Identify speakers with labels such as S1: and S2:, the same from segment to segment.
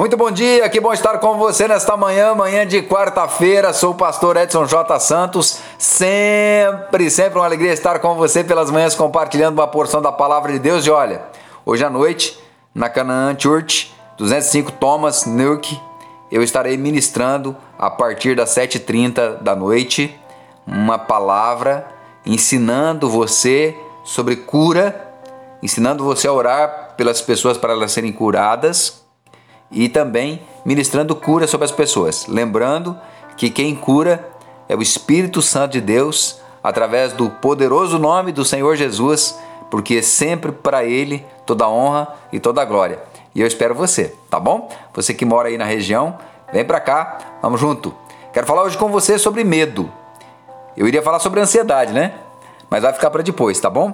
S1: Muito bom dia, que bom estar com você nesta manhã, manhã de quarta-feira. Sou o pastor Edson J. Santos. Sempre, sempre uma alegria estar com você pelas manhãs compartilhando uma porção da palavra de Deus. E olha, hoje à noite, na Canaã Church, 205 Thomas Nurk, eu estarei ministrando a partir das 7h30 da noite uma palavra ensinando você sobre cura, ensinando você a orar pelas pessoas para elas serem curadas e também ministrando cura sobre as pessoas. Lembrando que quem cura é o Espírito Santo de Deus através do poderoso nome do Senhor Jesus, porque é sempre para Ele toda honra e toda glória. E eu espero você, tá bom? Você que mora aí na região, vem para cá, vamos junto. Quero falar hoje com você sobre medo. Eu iria falar sobre ansiedade, né? Mas vai ficar para depois, tá bom?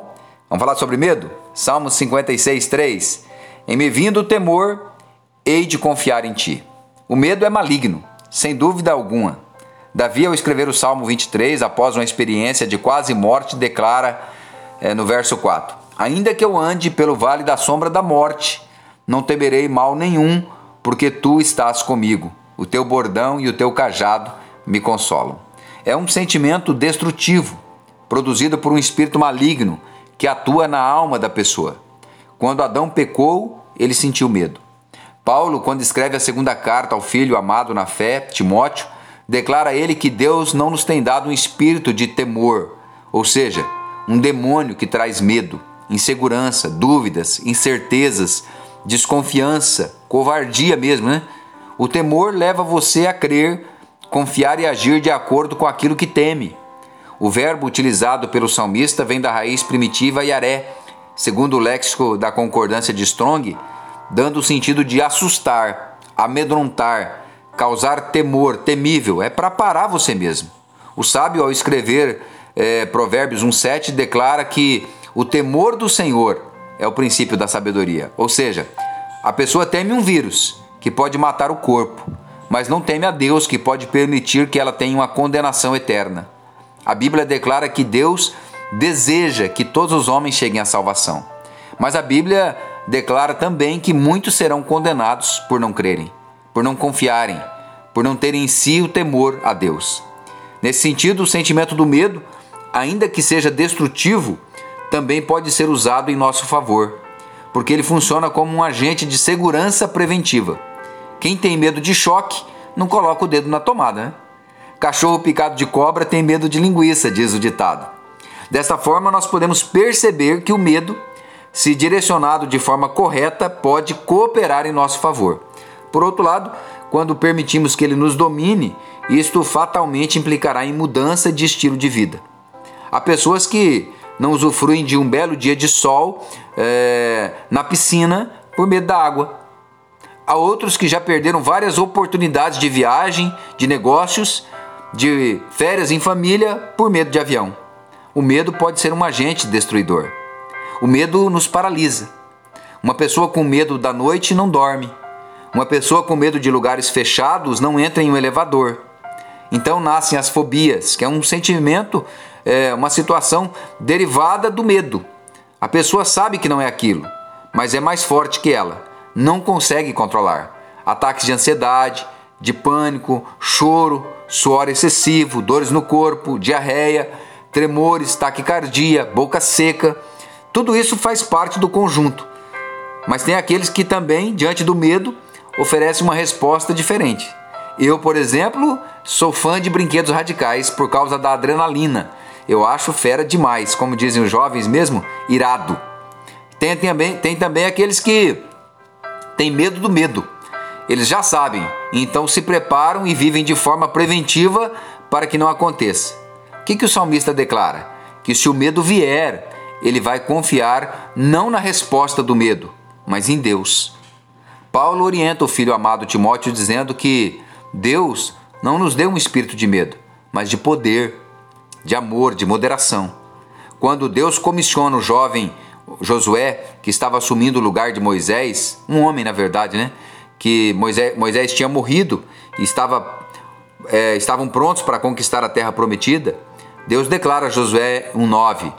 S1: Vamos falar sobre medo? Salmos 56, 3. Em me vindo o temor, hei de confiar em ti. O medo é maligno, sem dúvida alguma. Davi, ao escrever o Salmo 23, após uma experiência de quase morte, declara é, no verso 4: Ainda que eu ande pelo vale da sombra da morte, não temerei mal nenhum, porque tu estás comigo. O teu bordão e o teu cajado me consolam. É um sentimento destrutivo, produzido por um espírito maligno que atua na alma da pessoa. Quando Adão pecou, ele sentiu medo. Paulo, quando escreve a segunda carta ao filho amado na fé, Timóteo, declara a ele que Deus não nos tem dado um espírito de temor, ou seja, um demônio que traz medo, insegurança, dúvidas, incertezas, desconfiança, covardia mesmo, né? O temor leva você a crer, confiar e agir de acordo com aquilo que teme. O verbo utilizado pelo salmista vem da raiz primitiva yaré, segundo o léxico da concordância de Strong, dando o sentido de assustar, amedrontar, causar temor, temível. É para parar você mesmo. O sábio, ao escrever é, Provérbios 1,7, declara que o temor do Senhor é o princípio da sabedoria. Ou seja, a pessoa teme um vírus que pode matar o corpo, mas não teme a Deus que pode permitir que ela tenha uma condenação eterna. A Bíblia declara que Deus deseja que todos os homens cheguem à salvação. Mas a Bíblia declara também que muitos serão condenados por não crerem, por não confiarem, por não terem em si o temor a Deus. Nesse sentido, o sentimento do medo, ainda que seja destrutivo, também pode ser usado em nosso favor, porque ele funciona como um agente de segurança preventiva. Quem tem medo de choque não coloca o dedo na tomada, né? Cachorro picado de cobra tem medo de linguiça, diz o ditado. Desta forma, nós podemos perceber que o medo se direcionado de forma correta, pode cooperar em nosso favor. Por outro lado, quando permitimos que ele nos domine, isto fatalmente implicará em mudança de estilo de vida. Há pessoas que não usufruem de um belo dia de sol é, na piscina por medo da água. Há outros que já perderam várias oportunidades de viagem, de negócios, de férias em família por medo de avião. O medo pode ser um agente destruidor. O medo nos paralisa. Uma pessoa com medo da noite não dorme. Uma pessoa com medo de lugares fechados não entra em um elevador. Então nascem as fobias, que é um sentimento, é, uma situação derivada do medo. A pessoa sabe que não é aquilo, mas é mais forte que ela, não consegue controlar. Ataques de ansiedade, de pânico, choro, suor excessivo, dores no corpo, diarreia, tremores, taquicardia, boca seca tudo isso faz parte do conjunto. Mas tem aqueles que também, diante do medo, oferecem uma resposta diferente. Eu, por exemplo, sou fã de brinquedos radicais por causa da adrenalina. Eu acho fera demais, como dizem os jovens mesmo, irado. Tem também, tem também aqueles que têm medo do medo. Eles já sabem, então se preparam e vivem de forma preventiva para que não aconteça. O que, que o salmista declara? Que se o medo vier, ele vai confiar não na resposta do medo, mas em Deus. Paulo orienta o filho amado Timóteo dizendo que Deus não nos deu um espírito de medo, mas de poder, de amor, de moderação. Quando Deus comissiona o jovem Josué, que estava assumindo o lugar de Moisés, um homem na verdade, né? Que Moisés, Moisés tinha morrido e estava, é, estavam prontos para conquistar a terra prometida. Deus declara a Josué 1,9: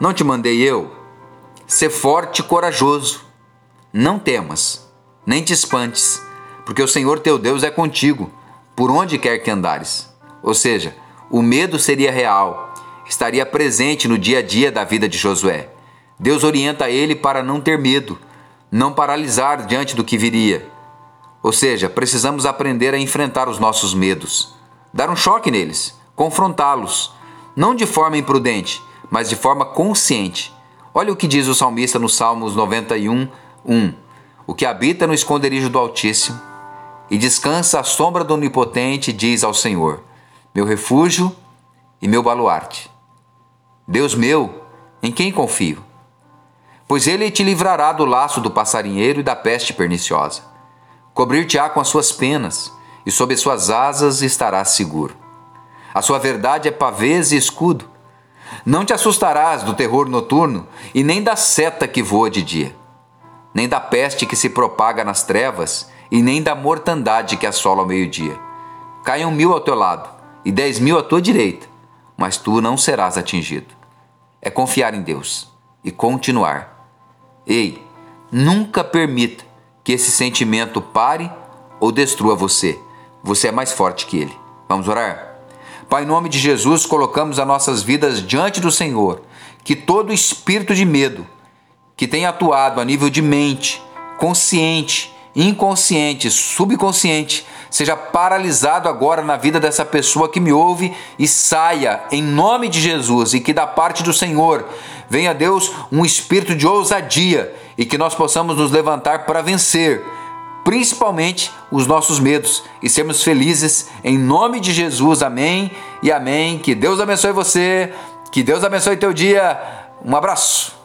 S1: não te mandei eu? Sê forte e corajoso. Não temas, nem te espantes, porque o Senhor teu Deus é contigo, por onde quer que andares. Ou seja, o medo seria real, estaria presente no dia a dia da vida de Josué. Deus orienta ele para não ter medo, não paralisar diante do que viria. Ou seja, precisamos aprender a enfrentar os nossos medos, dar um choque neles, confrontá-los, não de forma imprudente, mas de forma consciente. Olha o que diz o salmista no Salmos 91, 1. O que habita no esconderijo do Altíssimo e descansa à sombra do Onipotente diz ao Senhor: Meu refúgio e meu baluarte. Deus meu, em quem confio? Pois ele te livrará do laço do passarinheiro e da peste perniciosa. Cobrir-te-á com as suas penas, e sob as suas asas estarás seguro. A sua verdade é pavês e escudo. Não te assustarás do terror noturno e nem da seta que voa de dia, nem da peste que se propaga nas trevas e nem da mortandade que assola ao meio-dia. Caiam mil ao teu lado e dez mil à tua direita, mas tu não serás atingido. É confiar em Deus e continuar. Ei, nunca permita que esse sentimento pare ou destrua você. Você é mais forte que ele. Vamos orar? Pai, em nome de Jesus, colocamos as nossas vidas diante do Senhor. Que todo espírito de medo que tenha atuado a nível de mente, consciente, inconsciente, subconsciente, seja paralisado agora na vida dessa pessoa que me ouve e saia em nome de Jesus e que da parte do Senhor venha Deus um espírito de ousadia e que nós possamos nos levantar para vencer principalmente os nossos medos e sermos felizes em nome de Jesus. Amém e amém. Que Deus abençoe você, que Deus abençoe teu dia. Um abraço.